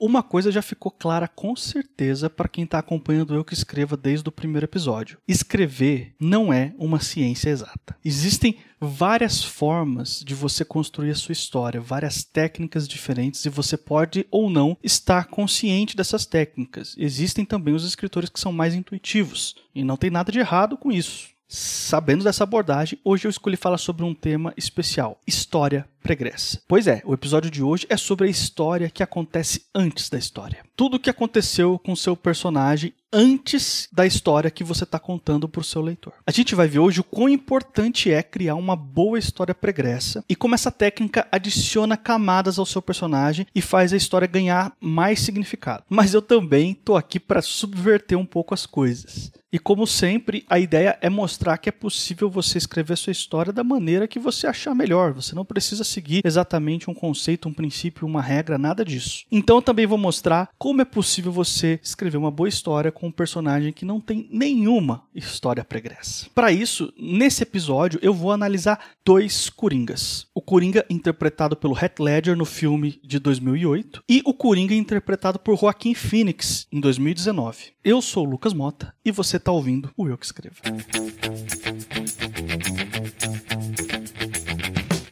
Uma coisa já ficou clara com certeza para quem está acompanhando eu que escreva desde o primeiro episódio. Escrever não é uma ciência exata. Existem várias formas de você construir a sua história, várias técnicas diferentes e você pode ou não estar consciente dessas técnicas. Existem também os escritores que são mais intuitivos e não tem nada de errado com isso. Sabendo dessa abordagem, hoje eu escolhi falar sobre um tema especial: história pregressa. Pois é, o episódio de hoje é sobre a história que acontece antes da história. Tudo o que aconteceu com seu personagem antes da história que você está contando para o seu leitor. A gente vai ver hoje o quão importante é criar uma boa história pregressa e como essa técnica adiciona camadas ao seu personagem e faz a história ganhar mais significado. Mas eu também tô aqui para subverter um pouco as coisas. E como sempre, a ideia é mostrar que é possível você escrever sua história da maneira que você achar melhor. Você não precisa seguir exatamente um conceito, um princípio, uma regra, nada disso. Então também vou mostrar como é possível você escrever uma boa história com um personagem que não tem nenhuma história pregressa. Para isso, nesse episódio eu vou analisar dois Coringas. O Coringa interpretado pelo Heath Ledger no filme de 2008 e o Coringa interpretado por Joaquim Phoenix em 2019. Eu sou o Lucas Mota e você está ouvindo o Eu Que Escrevo.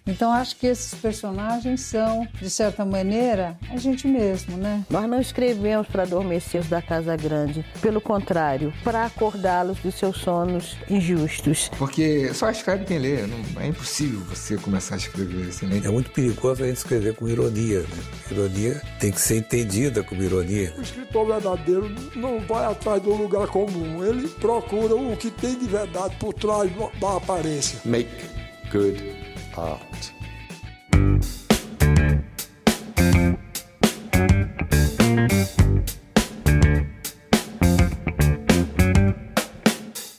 Então acho que esses personagens são, de certa maneira, a gente mesmo, né? Nós não escrevemos para adormecer os da Casa Grande. Pelo contrário, para acordá-los dos seus sonos injustos. Porque só escreve quem lê. Não, é impossível você começar a escrever assim. Né? É muito perigoso a gente escrever com ironia. Né? Ironia tem que ser entendida como ironia. O escritor verdadeiro não vai atrás do lugar comum. Ele procura o que tem de verdade por trás da aparência. Make good Heart.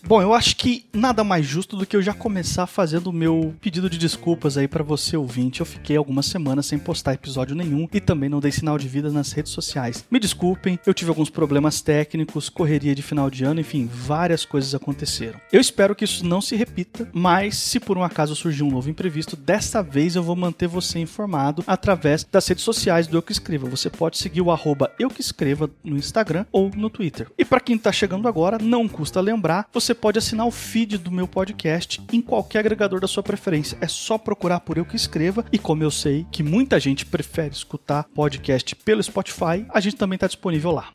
Bom, eu acho que nada mais justo do que eu já começar fazendo o meu pedido de desculpas aí para você ouvinte. Eu fiquei algumas semanas sem postar episódio nenhum e também não dei sinal de vida nas redes sociais. Me desculpem, eu tive alguns problemas técnicos, correria de final de ano, enfim, várias coisas aconteceram. Eu espero que isso não se repita, mas se por um acaso surgir um novo imprevisto, dessa vez eu vou manter você informado através das redes sociais do Eu Que Escreva. Você pode seguir o arroba Eu Que Escreva no Instagram ou no Twitter. E para quem tá chegando agora, não custa lembrar, você pode assinar o feed do meu podcast em qualquer agregador da sua preferência. É só procurar por Eu Que Escreva. E como eu sei que muita gente prefere escutar podcast pelo Spotify, a gente também está disponível lá.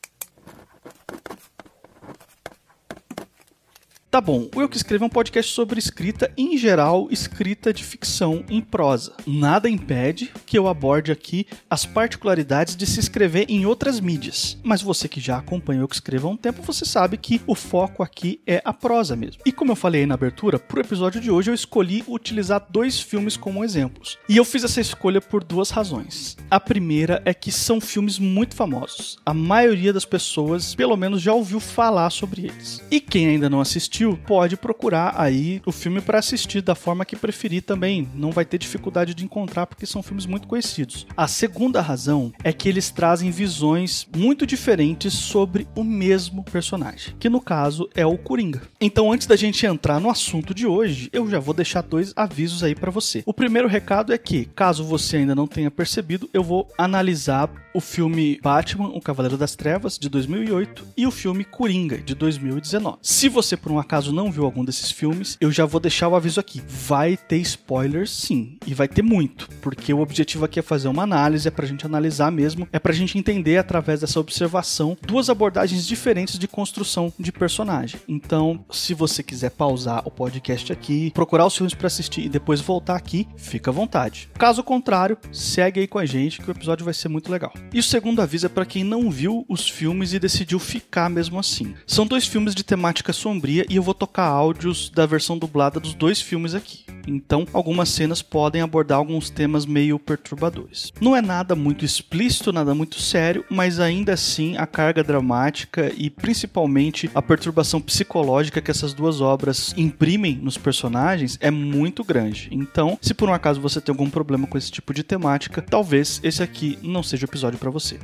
Tá bom, o Eu Que Escrevo é um podcast sobre escrita, em geral, escrita de ficção em prosa. Nada impede que eu aborde aqui as particularidades de se escrever em outras mídias. Mas você que já acompanha o Eu Que Escrevo há um tempo, você sabe que o foco aqui é a prosa mesmo. E como eu falei aí na abertura, pro episódio de hoje eu escolhi utilizar dois filmes como exemplos. E eu fiz essa escolha por duas razões. A primeira é que são filmes muito famosos. A maioria das pessoas, pelo menos, já ouviu falar sobre eles. E quem ainda não assistiu, pode procurar aí o filme para assistir da forma que preferir também. Não vai ter dificuldade de encontrar porque são filmes muito conhecidos. A segunda razão é que eles trazem visões muito diferentes sobre o mesmo personagem, que no caso é o Coringa. Então, antes da gente entrar no assunto de hoje, eu já vou deixar dois avisos aí para você. O primeiro recado é que, caso você ainda não tenha percebido, eu vou analisar o filme Batman, O Cavaleiro das Trevas de 2008 e o filme Coringa de 2019. Se você por um acaso não viu algum desses filmes, eu já vou deixar o aviso aqui. Vai ter spoilers sim, e vai ter muito, porque o objetivo aqui é fazer uma análise, é pra gente analisar mesmo, é pra gente entender através dessa observação duas abordagens diferentes de construção de personagem. Então, se você quiser pausar o podcast aqui, procurar os filmes para assistir e depois voltar aqui, fica à vontade. Caso contrário, segue aí com a gente que o episódio vai ser muito legal. E o segundo aviso é para quem não viu os filmes e decidiu ficar mesmo assim. São dois filmes de temática sombria e eu vou tocar áudios da versão dublada dos dois filmes aqui. Então, algumas cenas podem abordar alguns temas meio perturbadores. Não é nada muito explícito, nada muito sério, mas ainda assim a carga dramática e principalmente a perturbação psicológica que essas duas obras imprimem nos personagens é muito grande. Então, se por um acaso você tem algum problema com esse tipo de temática, talvez esse aqui não seja o episódio para você.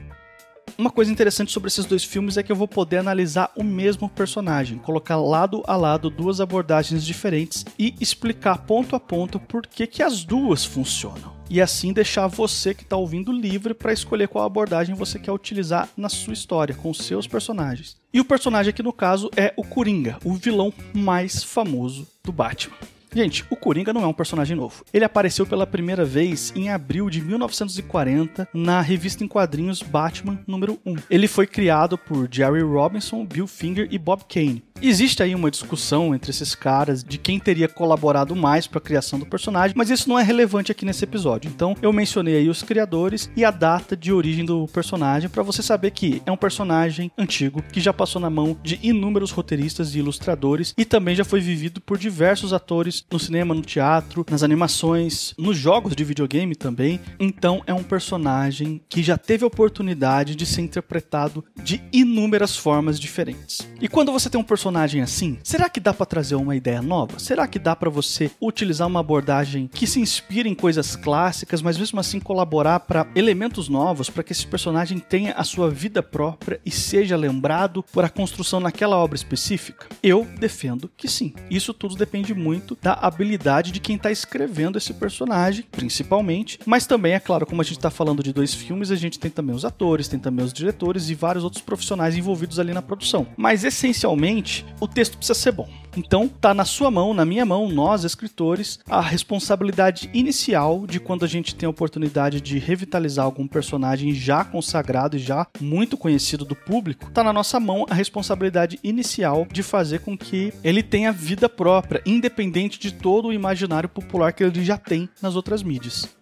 Uma coisa interessante sobre esses dois filmes é que eu vou poder analisar o mesmo personagem, colocar lado a lado duas abordagens diferentes e explicar ponto a ponto por que, que as duas funcionam. e assim deixar você que está ouvindo livre para escolher qual abordagem você quer utilizar na sua história, com seus personagens. E o personagem aqui no caso é o Coringa, o vilão mais famoso do Batman. Gente, o Coringa não é um personagem novo. Ele apareceu pela primeira vez em abril de 1940 na revista em quadrinhos Batman número 1. Ele foi criado por Jerry Robinson, Bill Finger e Bob Kane. Existe aí uma discussão entre esses caras de quem teria colaborado mais para a criação do personagem, mas isso não é relevante aqui nesse episódio. Então eu mencionei aí os criadores e a data de origem do personagem para você saber que é um personagem antigo que já passou na mão de inúmeros roteiristas e ilustradores e também já foi vivido por diversos atores no cinema, no teatro, nas animações, nos jogos de videogame também. Então é um personagem que já teve a oportunidade de ser interpretado de inúmeras formas diferentes. E quando você tem um personagem assim, será que dá para trazer uma ideia nova? Será que dá para você utilizar uma abordagem que se inspira em coisas clássicas, mas mesmo assim colaborar para elementos novos, para que esse personagem tenha a sua vida própria e seja lembrado por a construção naquela obra específica? Eu defendo que sim. Isso tudo depende muito da habilidade de quem está escrevendo esse personagem, principalmente, mas também, é claro, como a gente está falando de dois filmes, a gente tem também os atores, tem também os diretores e vários outros profissionais envolvidos ali na produção. Mas essencialmente, o texto precisa ser bom. Então, tá na sua mão, na minha mão, nós escritores, a responsabilidade inicial de quando a gente tem a oportunidade de revitalizar algum personagem já consagrado e já muito conhecido do público, tá na nossa mão a responsabilidade inicial de fazer com que ele tenha vida própria, independente de todo o imaginário popular que ele já tem nas outras mídias.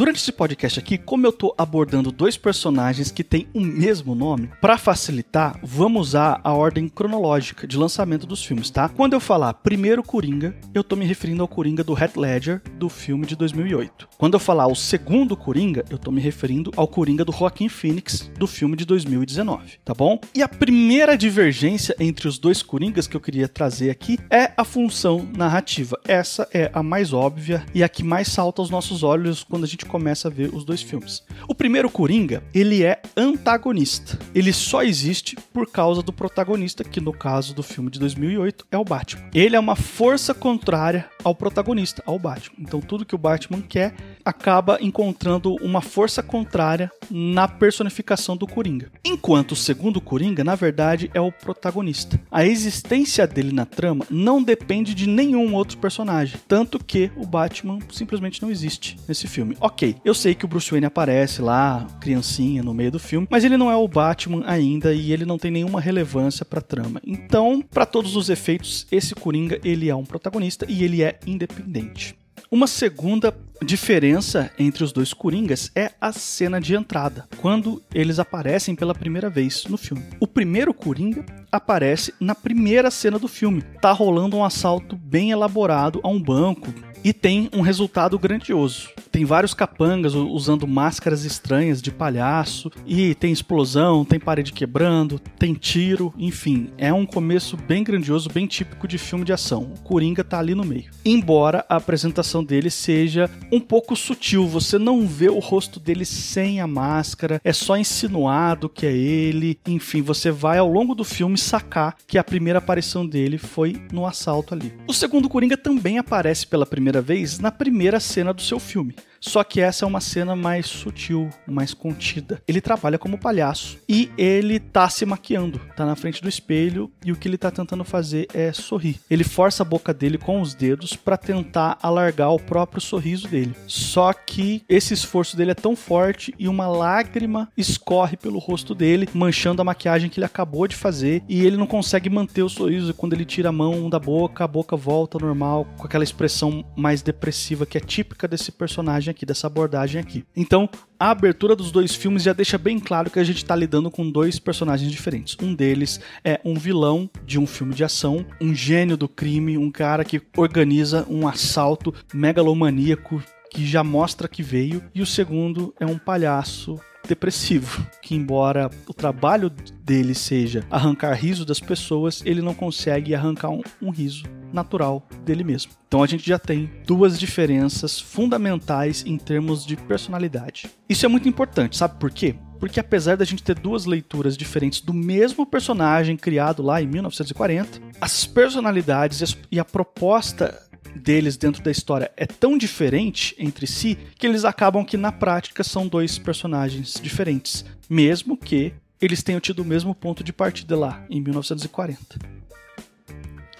Durante esse podcast aqui, como eu tô abordando dois personagens que têm o mesmo nome, para facilitar, vamos usar a ordem cronológica de lançamento dos filmes, tá? Quando eu falar primeiro Coringa, eu tô me referindo ao Coringa do Heath Ledger do filme de 2008. Quando eu falar o segundo Coringa, eu tô me referindo ao Coringa do Joaquin Phoenix do filme de 2019, tá bom? E a primeira divergência entre os dois Coringas que eu queria trazer aqui é a função narrativa. Essa é a mais óbvia e a que mais salta aos nossos olhos quando a gente começa a ver os dois filmes. O primeiro Coringa, ele é antagonista. Ele só existe por causa do protagonista, que no caso do filme de 2008 é o Batman. Ele é uma força contrária ao protagonista, ao Batman. Então tudo que o Batman quer acaba encontrando uma força contrária na personificação do Coringa. Enquanto o segundo Coringa, na verdade, é o protagonista. A existência dele na trama não depende de nenhum outro personagem, tanto que o Batman simplesmente não existe nesse filme. Ok, eu sei que o Bruce Wayne aparece lá, criancinha, no meio do filme, mas ele não é o Batman ainda e ele não tem nenhuma relevância pra trama. Então, para todos os efeitos, esse Coringa, ele é um protagonista e ele é independente. Uma segunda diferença entre os dois Coringas é a cena de entrada, quando eles aparecem pela primeira vez no filme. O primeiro Coringa aparece na primeira cena do filme. Tá rolando um assalto bem elaborado a um banco, e tem um resultado grandioso. Tem vários capangas usando máscaras estranhas de palhaço e tem explosão, tem parede quebrando, tem tiro, enfim, é um começo bem grandioso, bem típico de filme de ação. O Coringa tá ali no meio. Embora a apresentação dele seja um pouco sutil, você não vê o rosto dele sem a máscara, é só insinuado que é ele. Enfim, você vai ao longo do filme sacar que a primeira aparição dele foi no assalto ali. O segundo Coringa também aparece pela primeira vez na primeira cena do seu filme. Só que essa é uma cena mais sutil, mais contida. Ele trabalha como palhaço e ele tá se maquiando, tá na frente do espelho e o que ele tá tentando fazer é sorrir. Ele força a boca dele com os dedos para tentar alargar o próprio sorriso dele. Só que esse esforço dele é tão forte e uma lágrima escorre pelo rosto dele, manchando a maquiagem que ele acabou de fazer e ele não consegue manter o sorriso. Quando ele tira a mão da boca, a boca volta ao normal com aquela expressão mais depressiva que é típica desse personagem aqui, dessa abordagem aqui. Então, a abertura dos dois filmes já deixa bem claro que a gente está lidando com dois personagens diferentes. Um deles é um vilão de um filme de ação, um gênio do crime, um cara que organiza um assalto megalomaníaco que já mostra que veio, e o segundo é um palhaço depressivo, que embora o trabalho dele seja arrancar riso das pessoas, ele não consegue arrancar um, um riso natural dele mesmo. Então a gente já tem duas diferenças fundamentais em termos de personalidade. Isso é muito importante, sabe por quê? Porque apesar da gente ter duas leituras diferentes do mesmo personagem criado lá em 1940, as personalidades e a proposta deles dentro da história é tão diferente entre si que eles acabam que na prática são dois personagens diferentes, mesmo que eles tenham tido o mesmo ponto de partida lá em 1940.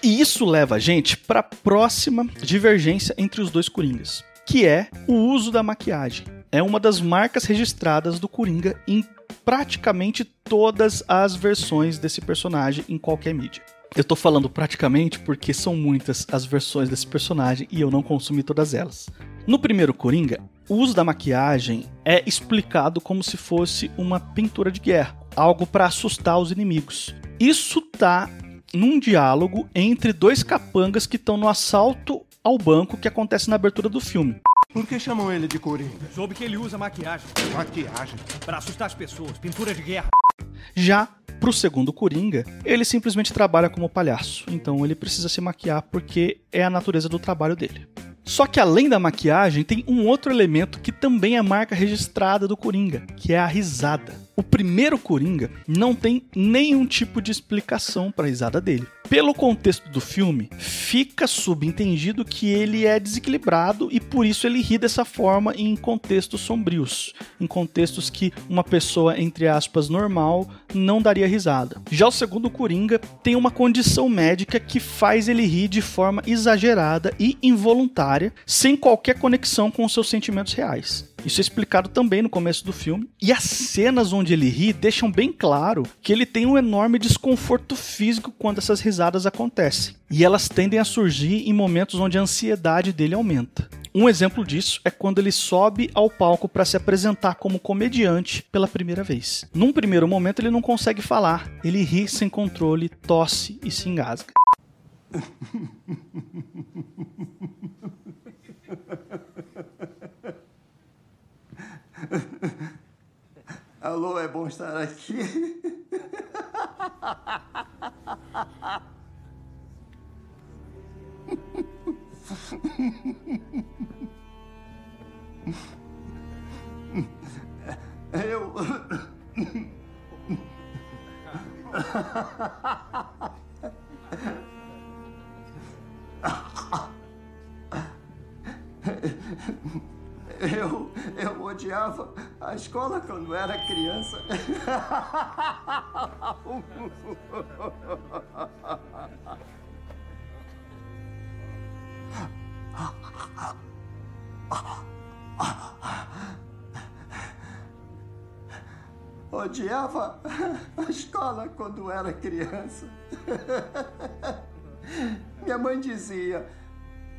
E isso leva a gente para a próxima divergência entre os dois Coringas, que é o uso da maquiagem. É uma das marcas registradas do Coringa em praticamente todas as versões desse personagem em qualquer mídia. Eu tô falando praticamente porque são muitas as versões desse personagem e eu não consumi todas elas. No primeiro Coringa, o uso da maquiagem é explicado como se fosse uma pintura de guerra, algo para assustar os inimigos. Isso tá num diálogo entre dois capangas que estão no assalto ao banco que acontece na abertura do filme. Por que chamam ele de Coringa? Soube que ele usa maquiagem Maquiagem. para assustar as pessoas, pintura de guerra. Já pro segundo Coringa, ele simplesmente trabalha como palhaço, então ele precisa se maquiar porque é a natureza do trabalho dele. Só que além da maquiagem, tem um outro elemento que também é marca registrada do Coringa, que é a risada. O primeiro Coringa não tem nenhum tipo de explicação para a risada dele. Pelo contexto do filme, fica subentendido que ele é desequilibrado e por isso ele ri dessa forma em contextos sombrios, em contextos que uma pessoa, entre aspas, normal não daria risada. Já o segundo Coringa tem uma condição médica que faz ele rir de forma exagerada e involuntária, sem qualquer conexão com os seus sentimentos reais. Isso é explicado também no começo do filme. E as cenas onde ele ri deixam bem claro que ele tem um enorme desconforto físico quando essas risadas acontecem. E elas tendem a surgir em momentos onde a ansiedade dele aumenta. Um exemplo disso é quando ele sobe ao palco para se apresentar como comediante pela primeira vez. Num primeiro momento ele não consegue falar, ele ri sem controle, tosse e se engasga. Alô, é bom estar aqui. Eu. Eu, eu odiava a escola quando era criança. criança. Minha mãe dizia: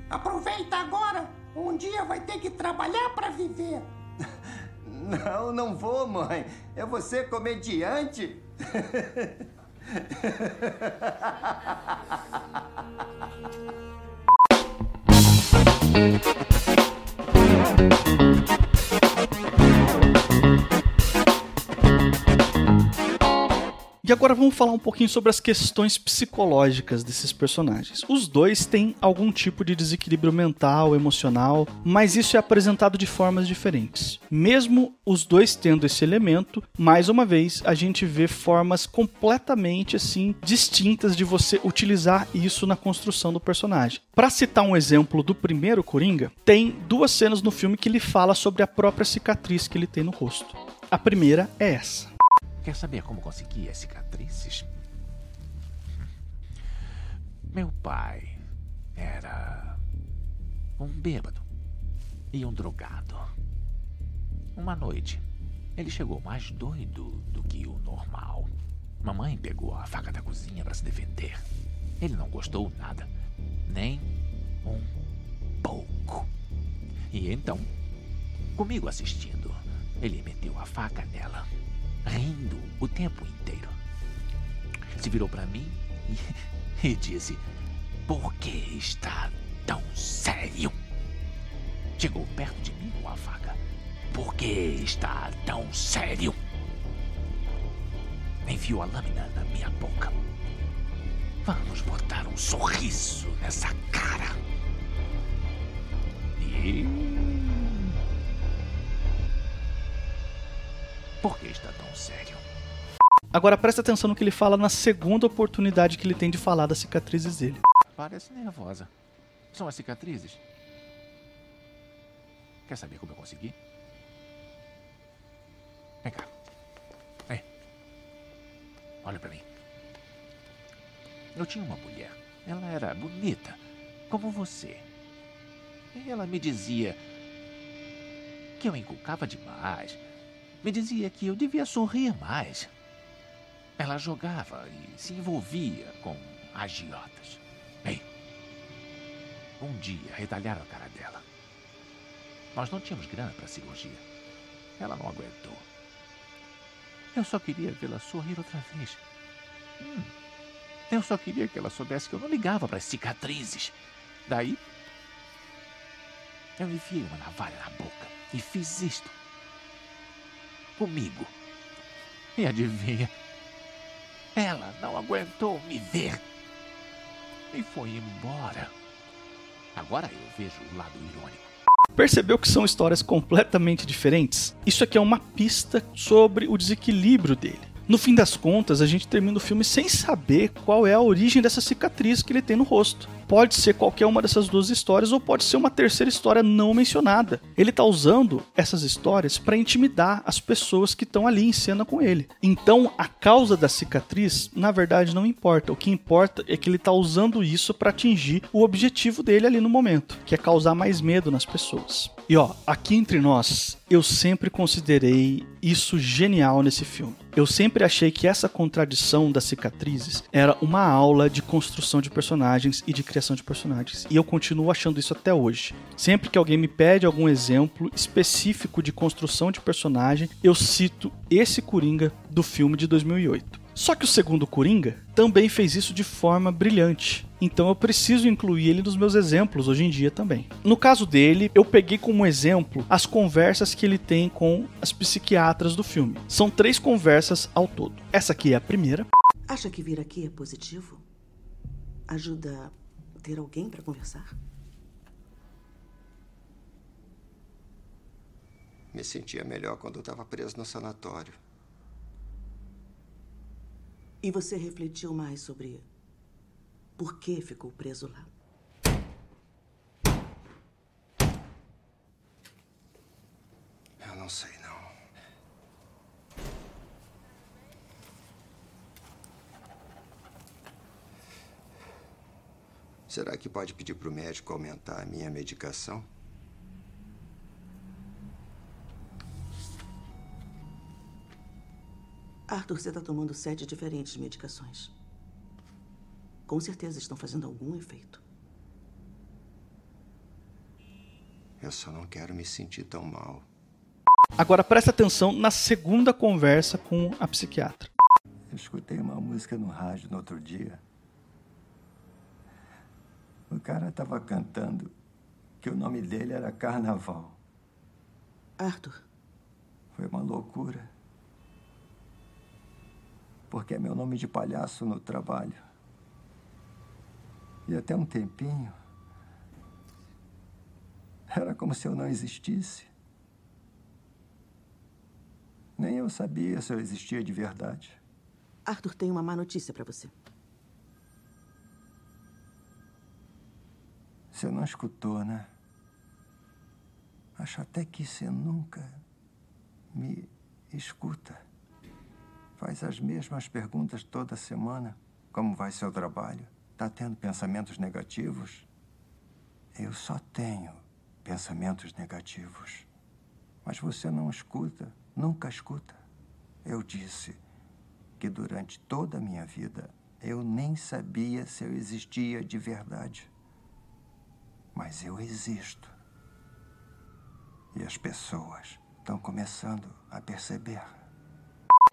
Aproveita agora, um dia vai ter que trabalhar para viver. Não, não vou, mãe. Vou ser comediante. E agora vamos falar um pouquinho sobre as questões psicológicas desses personagens. Os dois têm algum tipo de desequilíbrio mental, emocional, mas isso é apresentado de formas diferentes. Mesmo os dois tendo esse elemento, mais uma vez a gente vê formas completamente assim distintas de você utilizar isso na construção do personagem. Para citar um exemplo do primeiro Coringa, tem duas cenas no filme que ele fala sobre a própria cicatriz que ele tem no rosto. A primeira é essa. Quer saber como consegui as cicatrizes? Meu pai era um bêbado e um drogado. Uma noite, ele chegou mais doido do que o normal. Mamãe pegou a faca da cozinha para se defender. Ele não gostou nada, nem um pouco. E então, comigo assistindo, ele meteu a faca nela rindo o tempo inteiro. Se virou para mim e, e disse: Por que está tão sério? Chegou perto de mim com a faca. Por que está tão sério? Enfiou a lâmina na minha boca. Vamos botar um sorriso nessa cara. E. Por que está tão sério? Agora presta atenção no que ele fala na segunda oportunidade que ele tem de falar das cicatrizes dele. Parece nervosa. são as cicatrizes. Quer saber como eu consegui? Vem cá. Vem. Olha pra mim. Eu tinha uma mulher. Ela era bonita, como você. E ela me dizia que eu inculcava demais. Me dizia que eu devia sorrir mais. Ela jogava e se envolvia com agiotas. Bem, um dia retalharam a cara dela. Nós não tínhamos grana para cirurgia. Ela não aguentou. Eu só queria vê-la sorrir outra vez. Hum. Eu só queria que ela soubesse que eu não ligava para as cicatrizes. Daí, eu enfiei uma navalha na boca e fiz isto. Comigo. E adivinha? Ela não aguentou me ver. E foi embora. Agora eu vejo o lado irônico. Percebeu que são histórias completamente diferentes? Isso aqui é uma pista sobre o desequilíbrio dele. No fim das contas, a gente termina o filme sem saber qual é a origem dessa cicatriz que ele tem no rosto. Pode ser qualquer uma dessas duas histórias ou pode ser uma terceira história não mencionada. Ele está usando essas histórias para intimidar as pessoas que estão ali em cena com ele. Então, a causa da cicatriz, na verdade, não importa. O que importa é que ele está usando isso para atingir o objetivo dele ali no momento, que é causar mais medo nas pessoas. E ó, aqui entre nós, eu sempre considerei isso genial nesse filme. Eu sempre achei que essa contradição das cicatrizes era uma aula de construção de personagens e de criação de personagens. E eu continuo achando isso até hoje. Sempre que alguém me pede algum exemplo específico de construção de personagem, eu cito esse Coringa do filme de 2008. Só que o segundo Coringa também fez isso de forma brilhante. Então eu preciso incluir ele nos meus exemplos hoje em dia também. No caso dele, eu peguei como exemplo as conversas que ele tem com as psiquiatras do filme. São três conversas ao todo. Essa aqui é a primeira. Acha que vir aqui é positivo? Ajuda a ter alguém para conversar? Me sentia melhor quando eu estava preso no sanatório. E você refletiu mais sobre por que ficou preso lá? Eu não sei, não. Será que pode pedir para o médico aumentar a minha medicação? Arthur, você está tomando sete diferentes medicações. Com certeza estão fazendo algum efeito. Eu só não quero me sentir tão mal. Agora presta atenção na segunda conversa com a psiquiatra. Eu escutei uma música no rádio no outro dia. O cara estava cantando que o nome dele era Carnaval. Arthur. Foi uma loucura. Porque é meu nome de palhaço no trabalho. E até um tempinho. Era como se eu não existisse. Nem eu sabia se eu existia de verdade. Arthur tem uma má notícia para você. Você não escutou, né? Acho até que você nunca me escuta. Faz as mesmas perguntas toda semana. Como vai seu trabalho? Tá tendo pensamentos negativos? Eu só tenho pensamentos negativos. Mas você não escuta, nunca escuta. Eu disse que durante toda a minha vida eu nem sabia se eu existia de verdade. Mas eu existo. E as pessoas estão começando a perceber.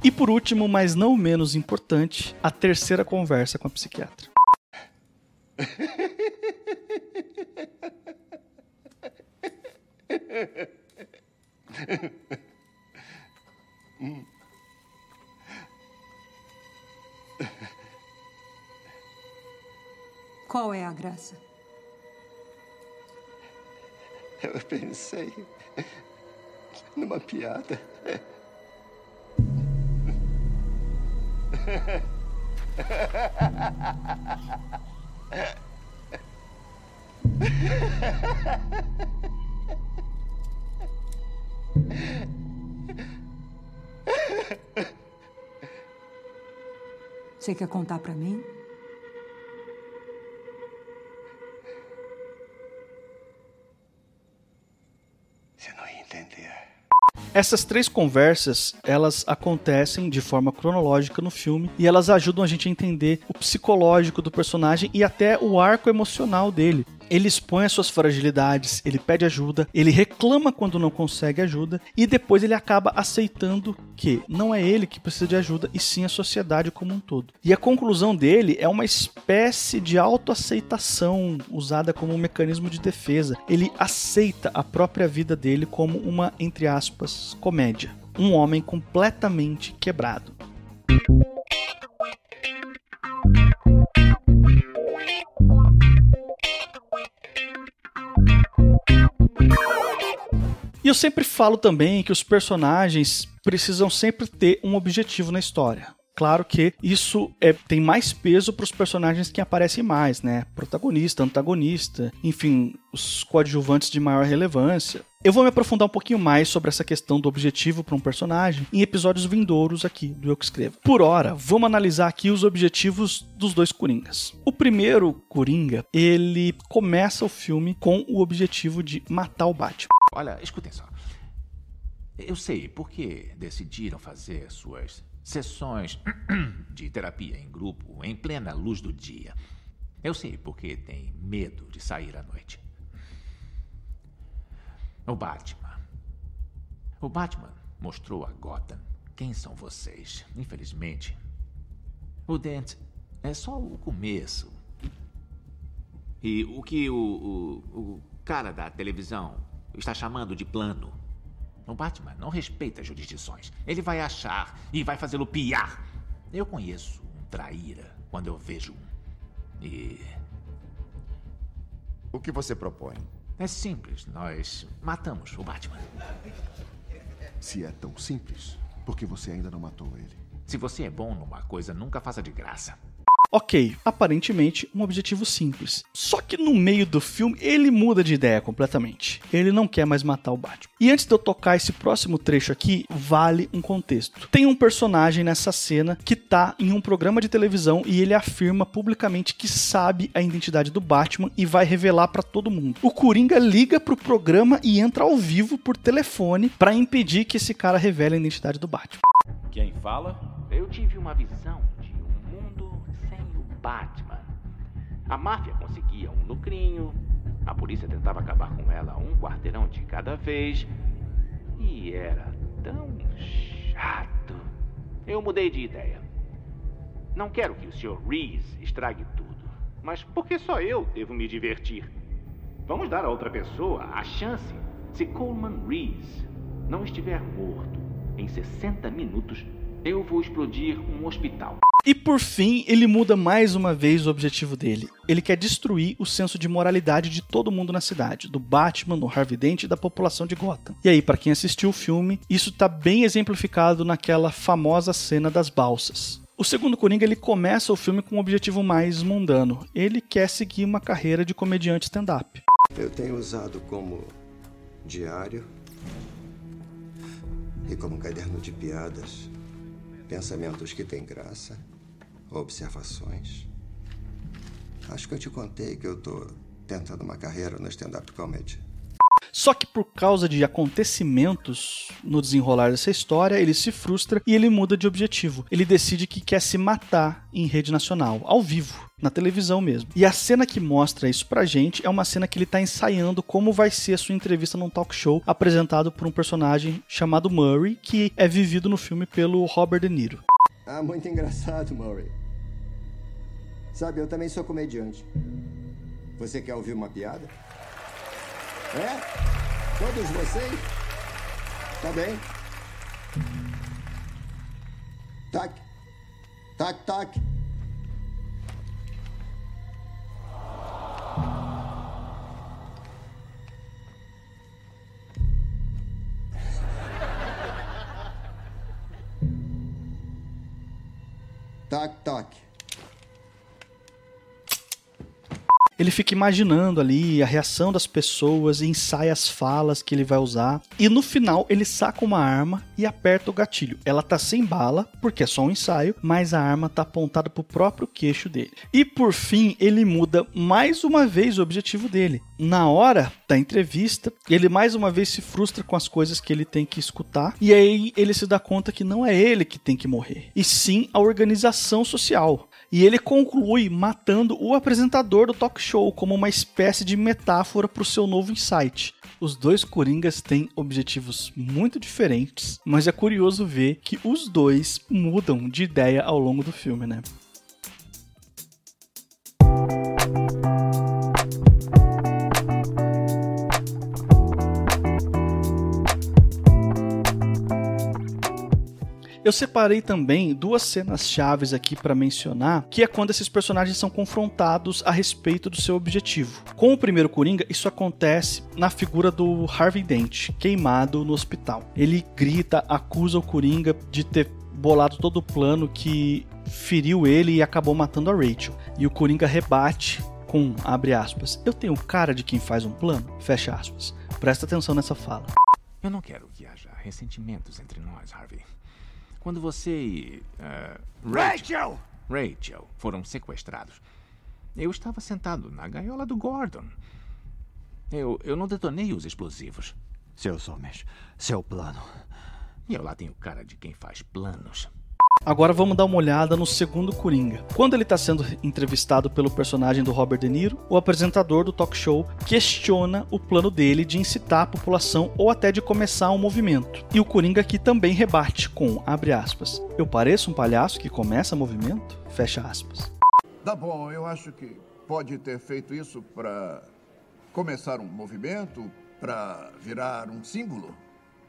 E por último, mas não menos importante, a terceira conversa com a psiquiatra. Qual é a graça? Eu pensei numa piada. Você quer contar pra mim? Você não ia entender. Essas três conversas, elas acontecem de forma cronológica no filme e elas ajudam a gente a entender o psicológico do personagem e até o arco emocional dele. Ele expõe as suas fragilidades, ele pede ajuda, ele reclama quando não consegue ajuda e depois ele acaba aceitando que não é ele que precisa de ajuda e sim a sociedade como um todo. E a conclusão dele é uma espécie de autoaceitação usada como um mecanismo de defesa. Ele aceita a própria vida dele como uma, entre aspas, comédia. Um homem completamente quebrado. Eu sempre falo também que os personagens precisam sempre ter um objetivo na história. Claro que isso é, tem mais peso para os personagens que aparecem mais, né? Protagonista, antagonista, enfim, os coadjuvantes de maior relevância. Eu vou me aprofundar um pouquinho mais sobre essa questão do objetivo para um personagem em episódios vindouros aqui do Eu Que Escrevo. Por hora, vamos analisar aqui os objetivos dos dois Coringas. O primeiro Coringa, ele começa o filme com o objetivo de matar o Batman. Olha, escutem só. Eu sei por que decidiram fazer suas sessões de terapia em grupo em plena luz do dia. Eu sei porque tem medo de sair à noite. O Batman. O Batman mostrou a Gotham quem são vocês. Infelizmente, o Dent é só o começo. E o que o, o, o cara da televisão está chamando de plano o Batman não respeita as jurisdições. Ele vai achar e vai fazê-lo piar. Eu conheço um traíra quando eu vejo um. E. O que você propõe? É simples. Nós matamos o Batman. Se é tão simples, por que você ainda não matou ele? Se você é bom numa coisa, nunca faça de graça. Ok, aparentemente um objetivo simples. Só que no meio do filme ele muda de ideia completamente. Ele não quer mais matar o Batman. E antes de eu tocar esse próximo trecho aqui, vale um contexto. Tem um personagem nessa cena que tá em um programa de televisão e ele afirma publicamente que sabe a identidade do Batman e vai revelar para todo mundo. O Coringa liga pro programa e entra ao vivo por telefone para impedir que esse cara revele a identidade do Batman. Quem fala? Eu tive uma visão Batman. A máfia conseguia um lucrinho, a polícia tentava acabar com ela um quarteirão de cada vez. E era tão chato. Eu mudei de ideia. Não quero que o Sr. Reese estrague tudo, mas por que só eu devo me divertir? Vamos dar a outra pessoa a chance. Se Coleman Reese não estiver morto em 60 minutos, eu vou explodir um hospital. E por fim, ele muda mais uma vez o objetivo dele. Ele quer destruir o senso de moralidade de todo mundo na cidade, do Batman, do Harvey Dent e da população de Gotham. E aí, para quem assistiu o filme, isso tá bem exemplificado naquela famosa cena das balsas. O segundo Coringa ele começa o filme com um objetivo mais mundano. Ele quer seguir uma carreira de comediante stand-up. Eu tenho usado como diário e como caderno de piadas pensamentos que têm graça, observações. Acho que eu te contei que eu tô tentando uma carreira no stand-up comedy. Só que por causa de acontecimentos no desenrolar dessa história, ele se frustra e ele muda de objetivo. Ele decide que quer se matar em rede nacional, ao vivo, na televisão mesmo. E a cena que mostra isso pra gente é uma cena que ele tá ensaiando como vai ser a sua entrevista num talk show apresentado por um personagem chamado Murray, que é vivido no filme pelo Robert De Niro. Ah, muito engraçado, Murray. Sabe, eu também sou comediante. Você quer ouvir uma piada? É? Todos vocês? Tá bem. Tac. Tac, tac. Tac, tac. Ele fica imaginando ali a reação das pessoas ensaia as falas que ele vai usar. E no final ele saca uma arma e aperta o gatilho. Ela tá sem bala, porque é só um ensaio, mas a arma tá apontada pro próprio queixo dele. E por fim, ele muda mais uma vez o objetivo dele. Na hora da entrevista, ele mais uma vez se frustra com as coisas que ele tem que escutar, e aí ele se dá conta que não é ele que tem que morrer, e sim a organização social. E ele conclui matando o apresentador do talk show como uma espécie de metáfora para o seu novo insight. Os dois Coringas têm objetivos muito diferentes, mas é curioso ver que os dois mudam de ideia ao longo do filme, né? Eu separei também duas cenas chaves aqui para mencionar, que é quando esses personagens são confrontados a respeito do seu objetivo. Com o primeiro Coringa, isso acontece na figura do Harvey Dent, queimado no hospital. Ele grita, acusa o Coringa de ter bolado todo o plano que feriu ele e acabou matando a Rachel. E o Coringa rebate com, abre aspas, eu tenho cara de quem faz um plano, fecha aspas. Presta atenção nessa fala. Eu não quero que haja ressentimentos entre nós, Harvey. Quando você e. Uh, Rachel! Rachel foram sequestrados. Eu estava sentado na gaiola do Gordon. Eu, eu não detonei os explosivos. Seus homens, seu plano. E eu lá tenho cara de quem faz planos. Agora vamos dar uma olhada no segundo Coringa. Quando ele está sendo entrevistado pelo personagem do Robert De Niro, o apresentador do talk show questiona o plano dele de incitar a população ou até de começar um movimento. E o Coringa aqui também rebate com, abre aspas, eu pareço um palhaço que começa movimento? Fecha aspas. Tá bom, eu acho que pode ter feito isso para começar um movimento, para virar um símbolo.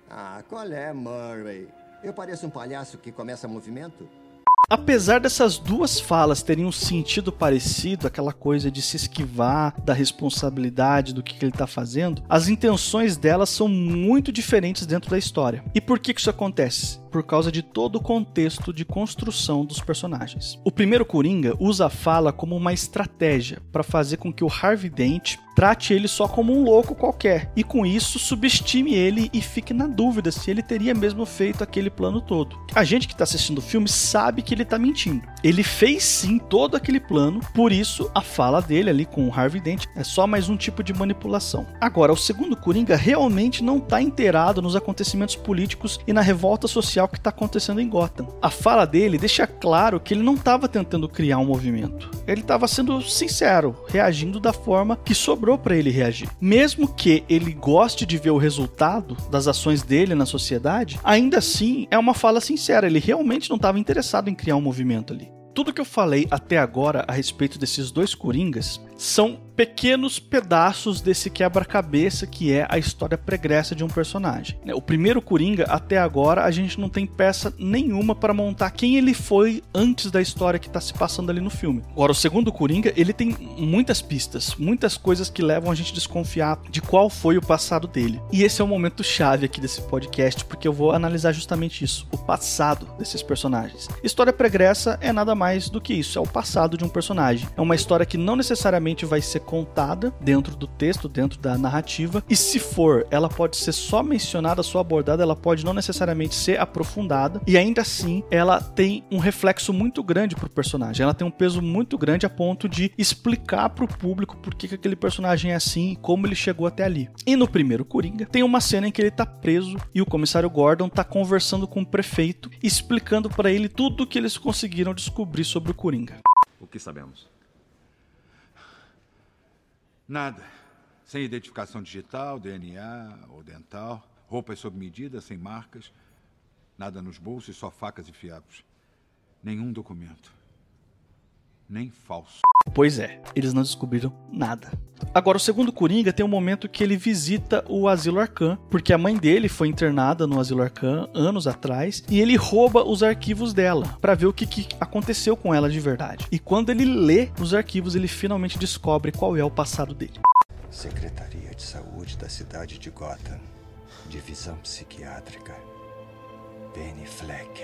Ah, qual é, Murray? Eu pareço um palhaço que começa movimento? Apesar dessas duas falas terem um sentido parecido, aquela coisa de se esquivar da responsabilidade do que ele está fazendo, as intenções delas são muito diferentes dentro da história. E por que, que isso acontece? Por causa de todo o contexto de construção dos personagens. O primeiro Coringa usa a fala como uma estratégia para fazer com que o Harvey Dent trate ele só como um louco qualquer e com isso subestime ele e fique na dúvida se ele teria mesmo feito aquele plano todo. A gente que está assistindo o filme sabe que ele está mentindo. Ele fez sim todo aquele plano, por isso a fala dele ali com o Harvey Dent é só mais um tipo de manipulação. Agora, o segundo Coringa realmente não está inteirado nos acontecimentos políticos e na revolta social que está acontecendo em Gotham. A fala dele deixa claro que ele não estava tentando criar um movimento. Ele estava sendo sincero, reagindo da forma que sobrou para ele reagir. Mesmo que ele goste de ver o resultado das ações dele na sociedade, ainda assim é uma fala sincera. Ele realmente não estava interessado em criar um movimento ali. Tudo que eu falei até agora a respeito desses dois coringas são pequenos pedaços desse quebra-cabeça que é a história pregressa de um personagem. Né, o primeiro Coringa, até agora, a gente não tem peça nenhuma para montar quem ele foi antes da história que está se passando ali no filme. Agora, o segundo Coringa, ele tem muitas pistas, muitas coisas que levam a gente a desconfiar de qual foi o passado dele. E esse é o momento chave aqui desse podcast, porque eu vou analisar justamente isso, o passado desses personagens. História pregressa é nada mais do que isso, é o passado de um personagem. É uma história que não necessariamente vai ser contada dentro do texto, dentro da narrativa, e se for, ela pode ser só mencionada, só abordada, ela pode não necessariamente ser aprofundada, e ainda assim ela tem um reflexo muito grande pro personagem. Ela tem um peso muito grande a ponto de explicar pro público por que, que aquele personagem é assim e como ele chegou até ali. E no primeiro Coringa, tem uma cena em que ele tá preso e o comissário Gordon tá conversando com o prefeito, explicando para ele tudo o que eles conseguiram descobrir sobre o Coringa. O que sabemos? Nada. Sem identificação digital, DNA ou dental, roupas sob medida, sem marcas, nada nos bolsos, só facas e fiapos. Nenhum documento. Nem falso. Pois é, eles não descobriram nada. Agora, o segundo Coringa tem um momento que ele visita o Asilo Arcan, porque a mãe dele foi internada no Asilo Arcan anos atrás, e ele rouba os arquivos dela para ver o que, que aconteceu com ela de verdade. E quando ele lê os arquivos, ele finalmente descobre qual é o passado dele. Secretaria de Saúde da cidade de Gotham, Divisão Psiquiátrica, Penny Fleck.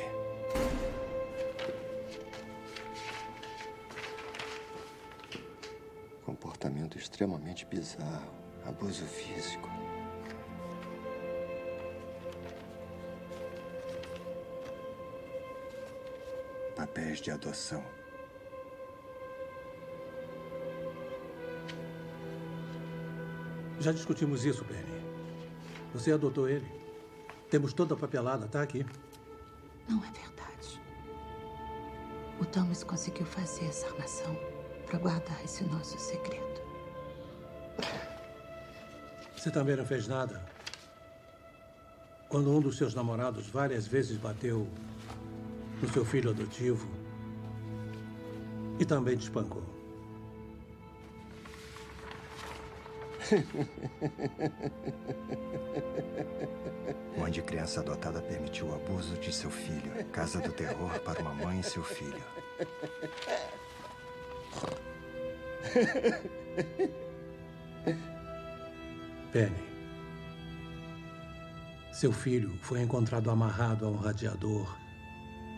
Comportamento extremamente bizarro, abuso físico. Papéis de adoção. Já discutimos isso, Benny. Você adotou ele. Temos toda a papelada, tá aqui. Não é verdade. O Thomas conseguiu fazer essa armação para guardar esse nosso segredo. Você também não fez nada. Quando um dos seus namorados várias vezes bateu no seu filho adotivo e também te espancou. Onde criança adotada permitiu o abuso de seu filho. Casa do terror para uma mãe e seu filho. Penny. Seu filho foi encontrado amarrado a um radiador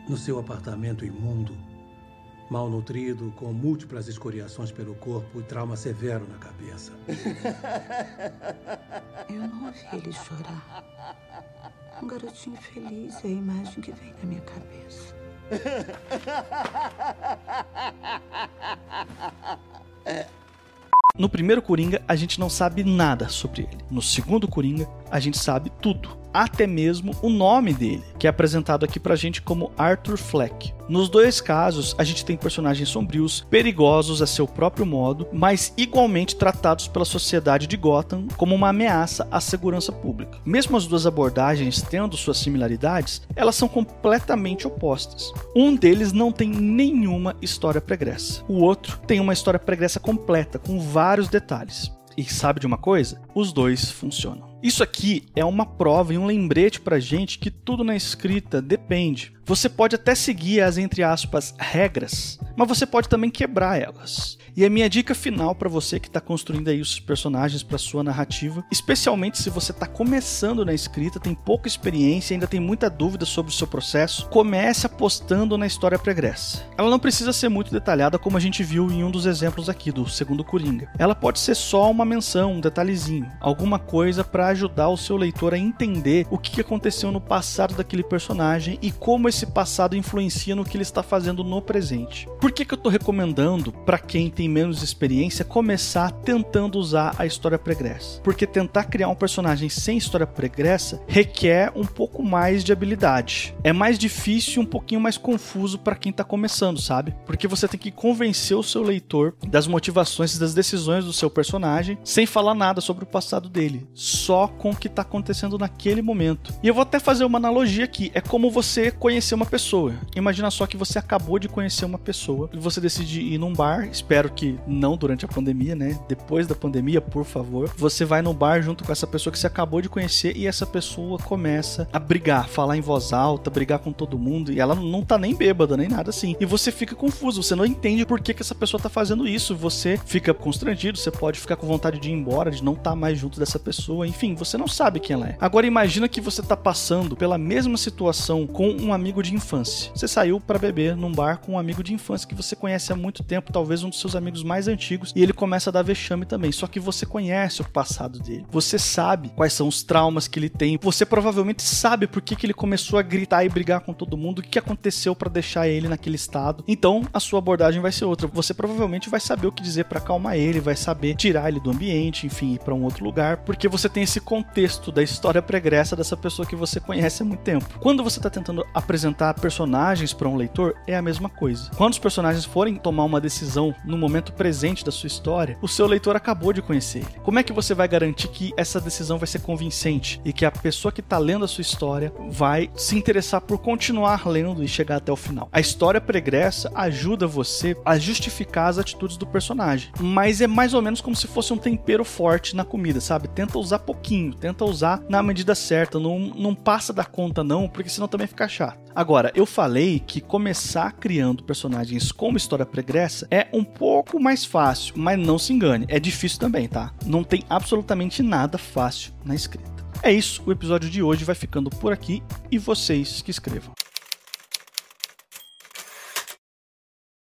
no seu apartamento imundo, malnutrido, com múltiplas escoriações pelo corpo e trauma severo na cabeça. Eu não ouvi ele chorar. Um garotinho feliz é a imagem que vem na minha cabeça. No primeiro Coringa, a gente não sabe nada sobre ele. No segundo Coringa, a gente sabe tudo. Até mesmo o nome dele, que é apresentado aqui pra gente como Arthur Fleck. Nos dois casos, a gente tem personagens sombrios, perigosos a seu próprio modo, mas igualmente tratados pela sociedade de Gotham como uma ameaça à segurança pública. Mesmo as duas abordagens tendo suas similaridades, elas são completamente opostas. Um deles não tem nenhuma história pregressa. O outro tem uma história pregressa completa, com vários detalhes. E sabe de uma coisa? Os dois funcionam. Isso aqui é uma prova e um lembrete pra gente que tudo na escrita depende. Você pode até seguir as entre aspas regras, mas você pode também quebrar elas. E a minha dica final para você que está construindo aí os personagens para sua narrativa, especialmente se você está começando na escrita, tem pouca experiência, ainda tem muita dúvida sobre o seu processo, comece apostando na história pregressa. Ela não precisa ser muito detalhada como a gente viu em um dos exemplos aqui do segundo Coringa. Ela pode ser só uma menção, um detalhezinho, alguma coisa para ajudar o seu leitor a entender o que aconteceu no passado daquele personagem e como esse passado influencia no que ele está fazendo no presente. Por que, que eu estou recomendando para quem tem menos experiência começar tentando usar a história pregressa? Porque tentar criar um personagem sem história pregressa requer um pouco mais de habilidade. É mais difícil e um pouquinho mais confuso para quem está começando, sabe? Porque você tem que convencer o seu leitor das motivações e das decisões do seu personagem sem falar nada sobre o passado dele, só com o que está acontecendo naquele momento. E eu vou até fazer uma analogia aqui: é como você conhecer uma pessoa. Imagina só que você acabou de conhecer uma pessoa e você decide ir num bar, espero que não durante a pandemia, né? Depois da pandemia, por favor. Você vai no bar junto com essa pessoa que você acabou de conhecer e essa pessoa começa a brigar, falar em voz alta, brigar com todo mundo e ela não tá nem bêbada, nem nada assim. E você fica confuso, você não entende por que, que essa pessoa tá fazendo isso. Você fica constrangido, você pode ficar com vontade de ir embora, de não estar tá mais junto dessa pessoa, enfim, você não sabe quem ela é. Agora imagina que você tá passando pela mesma situação com um amigo de infância. Você saiu para beber num bar com um amigo de infância que você conhece há muito tempo, talvez um dos seus amigos mais antigos, e ele começa a dar vexame também. Só que você conhece o passado dele. Você sabe quais são os traumas que ele tem. Você provavelmente sabe por que, que ele começou a gritar e brigar com todo mundo, o que aconteceu para deixar ele naquele estado. Então, a sua abordagem vai ser outra. Você provavelmente vai saber o que dizer para acalmar ele, vai saber tirar ele do ambiente, enfim, ir para um outro lugar, porque você tem esse contexto da história pregressa dessa pessoa que você conhece há muito tempo. Quando você está tentando apresentar personagens para um leitor, é a mesma coisa. Quando os personagens forem tomar uma decisão no momento presente da sua história, o seu leitor acabou de conhecer ele. Como é que você vai garantir que essa decisão vai ser convincente e que a pessoa que está lendo a sua história vai se interessar por continuar lendo e chegar até o final? A história pregressa ajuda você a justificar as atitudes do personagem, mas é mais ou menos como se fosse um tempero forte na comida, sabe? Tenta usar pouquinho, tenta usar na medida certa, não, não passa da conta não, porque senão também fica chato. Agora, eu falei que começar criando personagens com história pregressa é um pouco mais fácil, mas não se engane, é difícil também, tá? Não tem absolutamente nada fácil na escrita. É isso, o episódio de hoje vai ficando por aqui e vocês que escrevam.